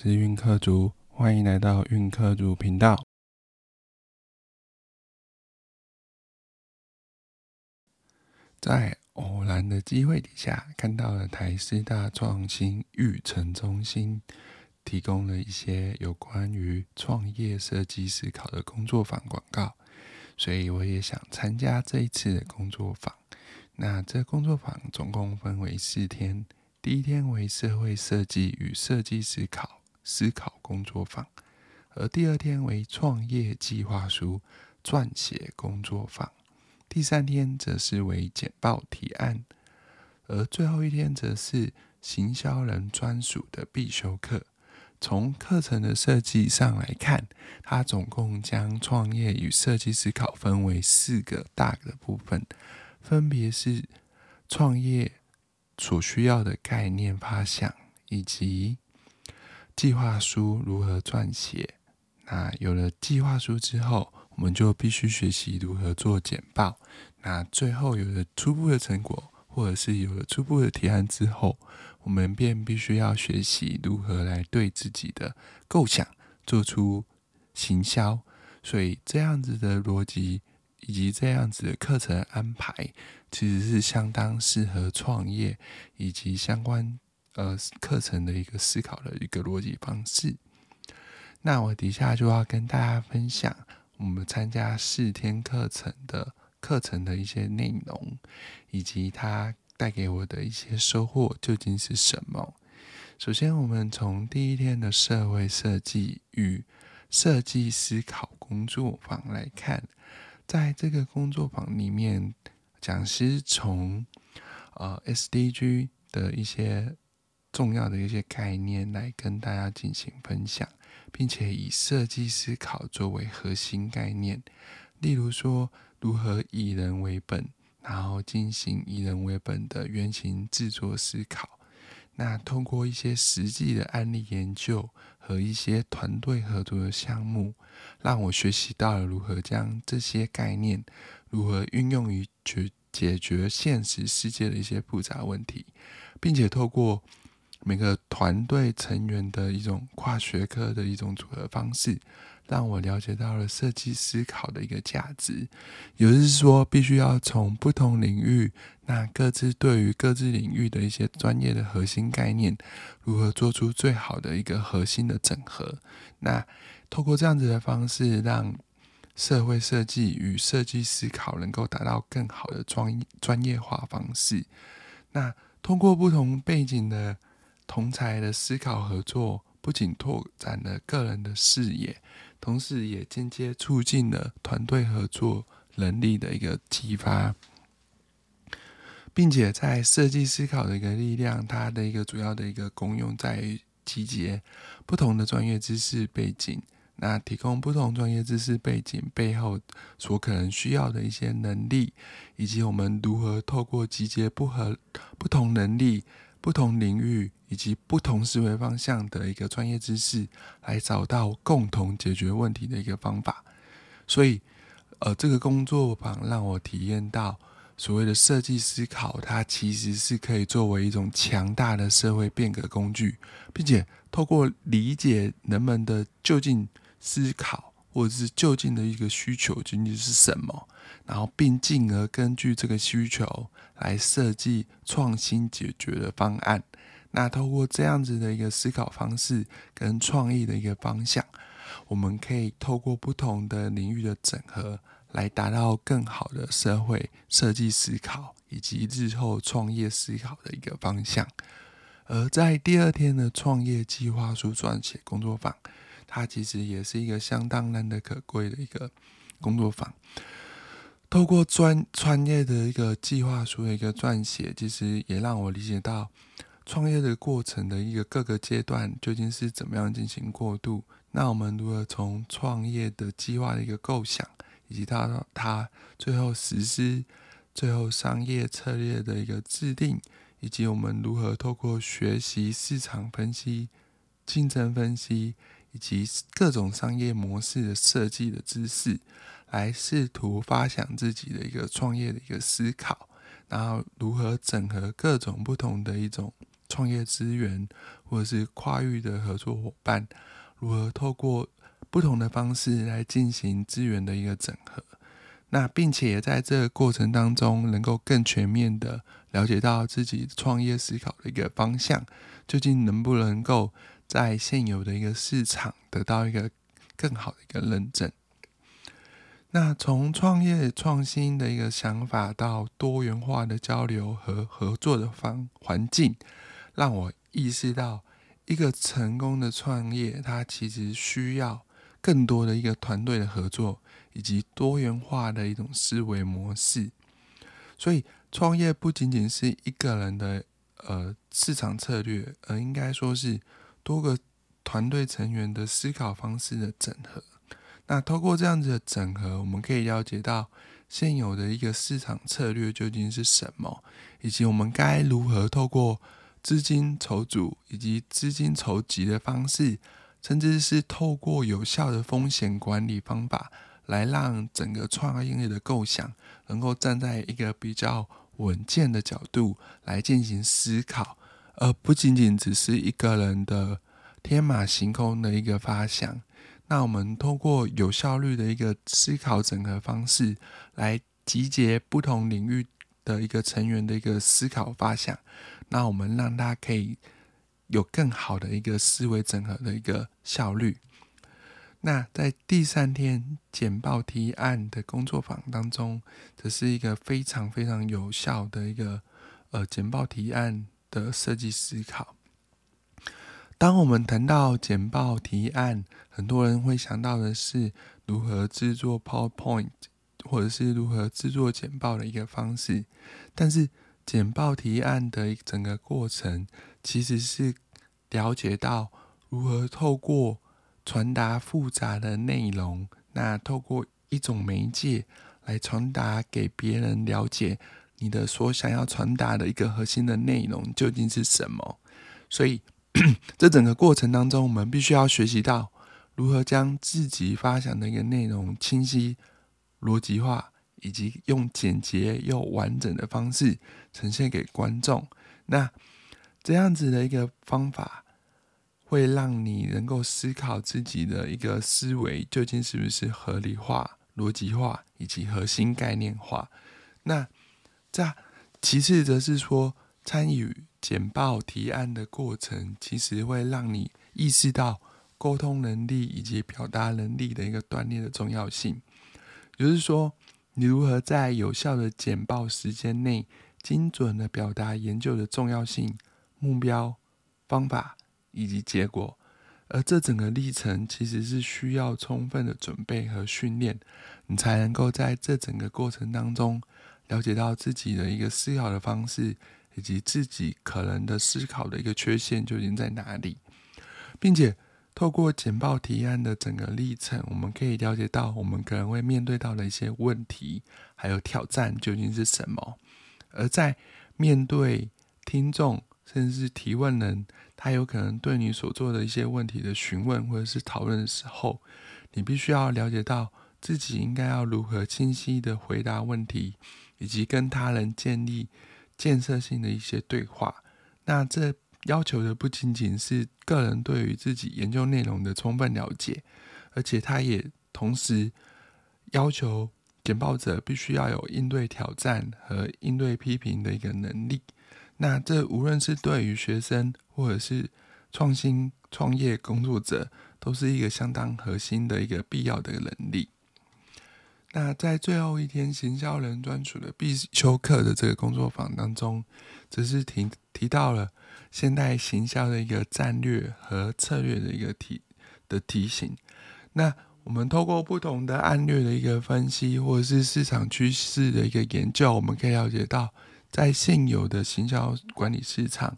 是运客族，欢迎来到运客族频道。在偶然的机会底下，看到了台师大创新育成中心提供了一些有关于创业设计思考的工作坊广告，所以我也想参加这一次的工作坊。那这工作坊总共分为四天，第一天为社会设计与设计思考。思考工作坊，而第二天为创业计划书撰写工作坊，第三天则是为简报提案，而最后一天则是行销人专属的必修课。从课程的设计上来看，它总共将创业与设计思考分为四个大的部分，分别是创业所需要的概念发想以及。计划书如何撰写？那有了计划书之后，我们就必须学习如何做简报。那最后有了初步的成果，或者是有了初步的提案之后，我们便必须要学习如何来对自己的构想做出行销。所以这样子的逻辑以及这样子的课程安排，其实是相当适合创业以及相关。呃，课程的一个思考的一个逻辑方式。那我底下就要跟大家分享我们参加四天课程的课程的一些内容，以及它带给我的一些收获究竟是什么。首先，我们从第一天的社会设计与设计思考工作坊来看，在这个工作坊里面，讲师从呃 SDG 的一些。重要的一些概念来跟大家进行分享，并且以设计思考作为核心概念。例如说，如何以人为本，然后进行以人为本的原型制作思考。那通过一些实际的案例研究和一些团队合作的项目，让我学习到了如何将这些概念如何运用于解解决现实世界的一些复杂问题，并且透过。每个团队成员的一种跨学科的一种组合方式，让我了解到了设计思考的一个价值。也就是说，必须要从不同领域，那各自对于各自领域的一些专业的核心概念，如何做出最好的一个核心的整合。那透过这样子的方式，让社会设计与设计思考能够达到更好的专专业化方式。那通过不同背景的。同才的思考合作，不仅拓展了个人的视野，同时也间接促进了团队合作能力的一个激发，并且在设计思考的一个力量，它的一个主要的一个功用在于集结不同的专业知识背景，那提供不同专业知识背景背后所可能需要的一些能力，以及我们如何透过集结不合不同能力。不同领域以及不同思维方向的一个专业知识，来找到共同解决问题的一个方法。所以，呃，这个工作坊让我体验到所谓的设计思考，它其实是可以作为一种强大的社会变革工具，并且透过理解人们的就近思考。或者是就近的一个需求究竟是什么，然后并进而根据这个需求来设计创新解决的方案。那透过这样子的一个思考方式跟创意的一个方向，我们可以透过不同的领域的整合，来达到更好的社会设计思考以及日后创业思考的一个方向。而在第二天的创业计划书撰写工作坊。它其实也是一个相当难得可贵的一个工作坊。透过专创业的一个计划书的一个撰写，其实也让我理解到创业的过程的一个各个阶段究竟是怎么样进行过渡。那我们如何从创业的计划的一个构想，以及到它最后实施，最后商业策略的一个制定，以及我们如何透过学习市场分析、竞争分析。以及各种商业模式的设计的知识，来试图发想自己的一个创业的一个思考，然后如何整合各种不同的一种创业资源，或者是跨域的合作伙伴，如何透过不同的方式来进行资源的一个整合。那并且在这个过程当中，能够更全面的了解到自己创业思考的一个方向，究竟能不能够在现有的一个市场得到一个更好的一个认证。那从创业创新的一个想法到多元化的交流和合作的方环境，让我意识到，一个成功的创业，它其实需要更多的一个团队的合作。以及多元化的一种思维模式，所以创业不仅仅是一个人的呃市场策略，而应该说是多个团队成员的思考方式的整合。那透过这样子的整合，我们可以了解到现有的一个市场策略究竟是什么，以及我们该如何透过资金筹组以及资金筹集的方式，甚至是透过有效的风险管理方法。来让整个创业的构想能够站在一个比较稳健的角度来进行思考，而不仅仅只是一个人的天马行空的一个发想。那我们通过有效率的一个思考整合方式，来集结不同领域的一个成员的一个思考发想，那我们让它可以有更好的一个思维整合的一个效率。那在第三天简报提案的工作坊当中，这是一个非常非常有效的一个呃简报提案的设计思考。当我们谈到简报提案，很多人会想到的是如何制作 PowerPoint，或者是如何制作简报的一个方式。但是简报提案的整个过程，其实是了解到如何透过传达复杂的内容，那透过一种媒介来传达给别人了解你的所想要传达的一个核心的内容究竟是什么。所以，这整个过程当中，我们必须要学习到如何将自己发想的一个内容清晰、逻辑化，以及用简洁又完整的方式呈现给观众。那这样子的一个方法。会让你能够思考自己的一个思维究竟是不是合理化、逻辑化以及核心概念化。那这其次则是说，参与简报提案的过程，其实会让你意识到沟通能力以及表达能力的一个锻炼的重要性。也就是说，你如何在有效的简报时间内，精准的表达研究的重要性、目标、方法。以及结果，而这整个历程其实是需要充分的准备和训练，你才能够在这整个过程当中了解到自己的一个思考的方式，以及自己可能的思考的一个缺陷究竟在哪里，并且透过简报提案的整个历程，我们可以了解到我们可能会面对到的一些问题，还有挑战究竟是什么，而在面对听众甚至是提问人。他有可能对你所做的一些问题的询问或者是讨论的时候，你必须要了解到自己应该要如何清晰的回答问题，以及跟他人建立建设性的一些对话。那这要求的不仅仅是个人对于自己研究内容的充分了解，而且他也同时要求简报者必须要有应对挑战和应对批评的一个能力。那这无论是对于学生，或者是创新创业工作者，都是一个相当核心的一个必要的能力。那在最后一天行销人专属的必修课的这个工作坊当中，只是提提到了现代行销的一个战略和策略的一个提的提醒。那我们透过不同的案例的一个分析，或者是市场趋势的一个研究，我们可以了解到。在现有的行销管理市场，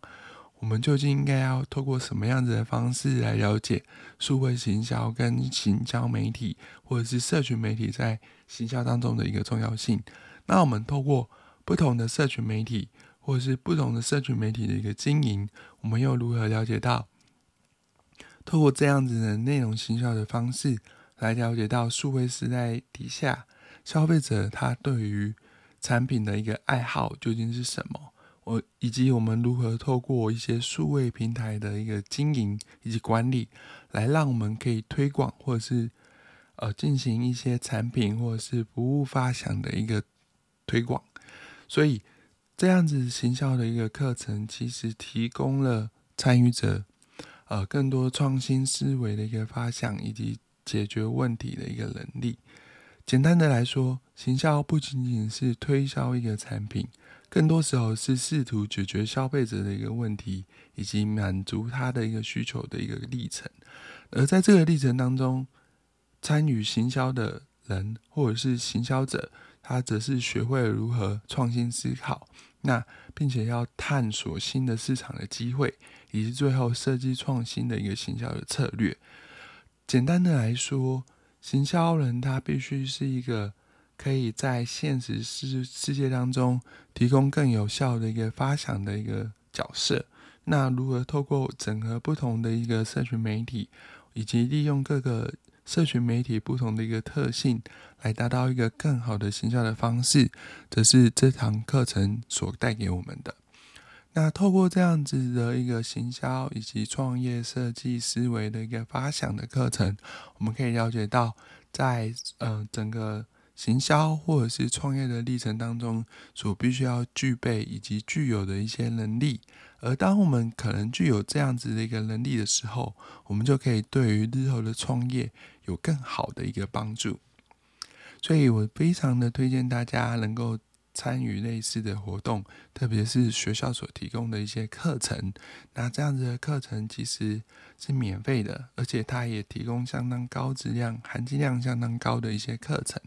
我们究竟应该要透过什么样子的方式来了解数位行销跟行销媒体或者是社群媒体在行销当中的一个重要性？那我们透过不同的社群媒体或者是不同的社群媒体的一个经营，我们又如何了解到透过这样子的内容行销的方式来了解到数位时代底下消费者他对于产品的一个爱好究竟是什么？我以及我们如何透过一些数位平台的一个经营以及管理，来让我们可以推广或者是呃进行一些产品或者是服务发想的一个推广。所以这样子行销的一个课程，其实提供了参与者呃更多创新思维的一个发想以及解决问题的一个能力。简单的来说，行销不仅仅是推销一个产品。更多时候是试图解决消费者的一个问题，以及满足他的一个需求的一个历程。而在这个历程当中，参与行销的人或者是行销者，他则是学会了如何创新思考，那并且要探索新的市场的机会，以及最后设计创新的一个行销的策略。简单的来说，行销人他必须是一个。可以在现实世世界当中提供更有效的一个发想的一个角色。那如何透过整合不同的一个社群媒体，以及利用各个社群媒体不同的一个特性，来达到一个更好的行销的方式，这是这堂课程所带给我们的。那透过这样子的一个行销以及创业设计思维的一个发想的课程，我们可以了解到，在嗯整个。行销或者是创业的历程当中，所必须要具备以及具有的一些能力，而当我们可能具有这样子的一个能力的时候，我们就可以对于日后的创业有更好的一个帮助。所以我非常的推荐大家能够。参与类似的活动，特别是学校所提供的一些课程，那这样子的课程其实是免费的，而且它也提供相当高质量、含金量相当高的一些课程，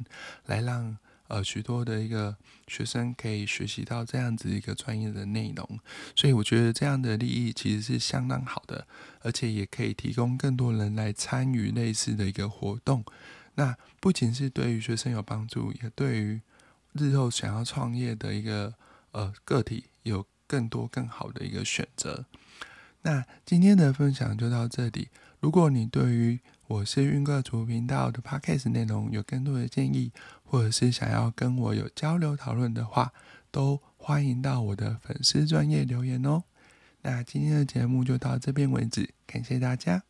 来让呃许多的一个学生可以学习到这样子一个专业的内容。所以我觉得这样的利益其实是相当好的，而且也可以提供更多人来参与类似的一个活动。那不仅是对于学生有帮助，也对于日后想要创业的一个呃个体，有更多更好的一个选择。那今天的分享就到这里。如果你对于我是运个主频道的 podcast 内容有更多的建议，或者是想要跟我有交流讨论的话，都欢迎到我的粉丝专业留言哦。那今天的节目就到这边为止，感谢大家。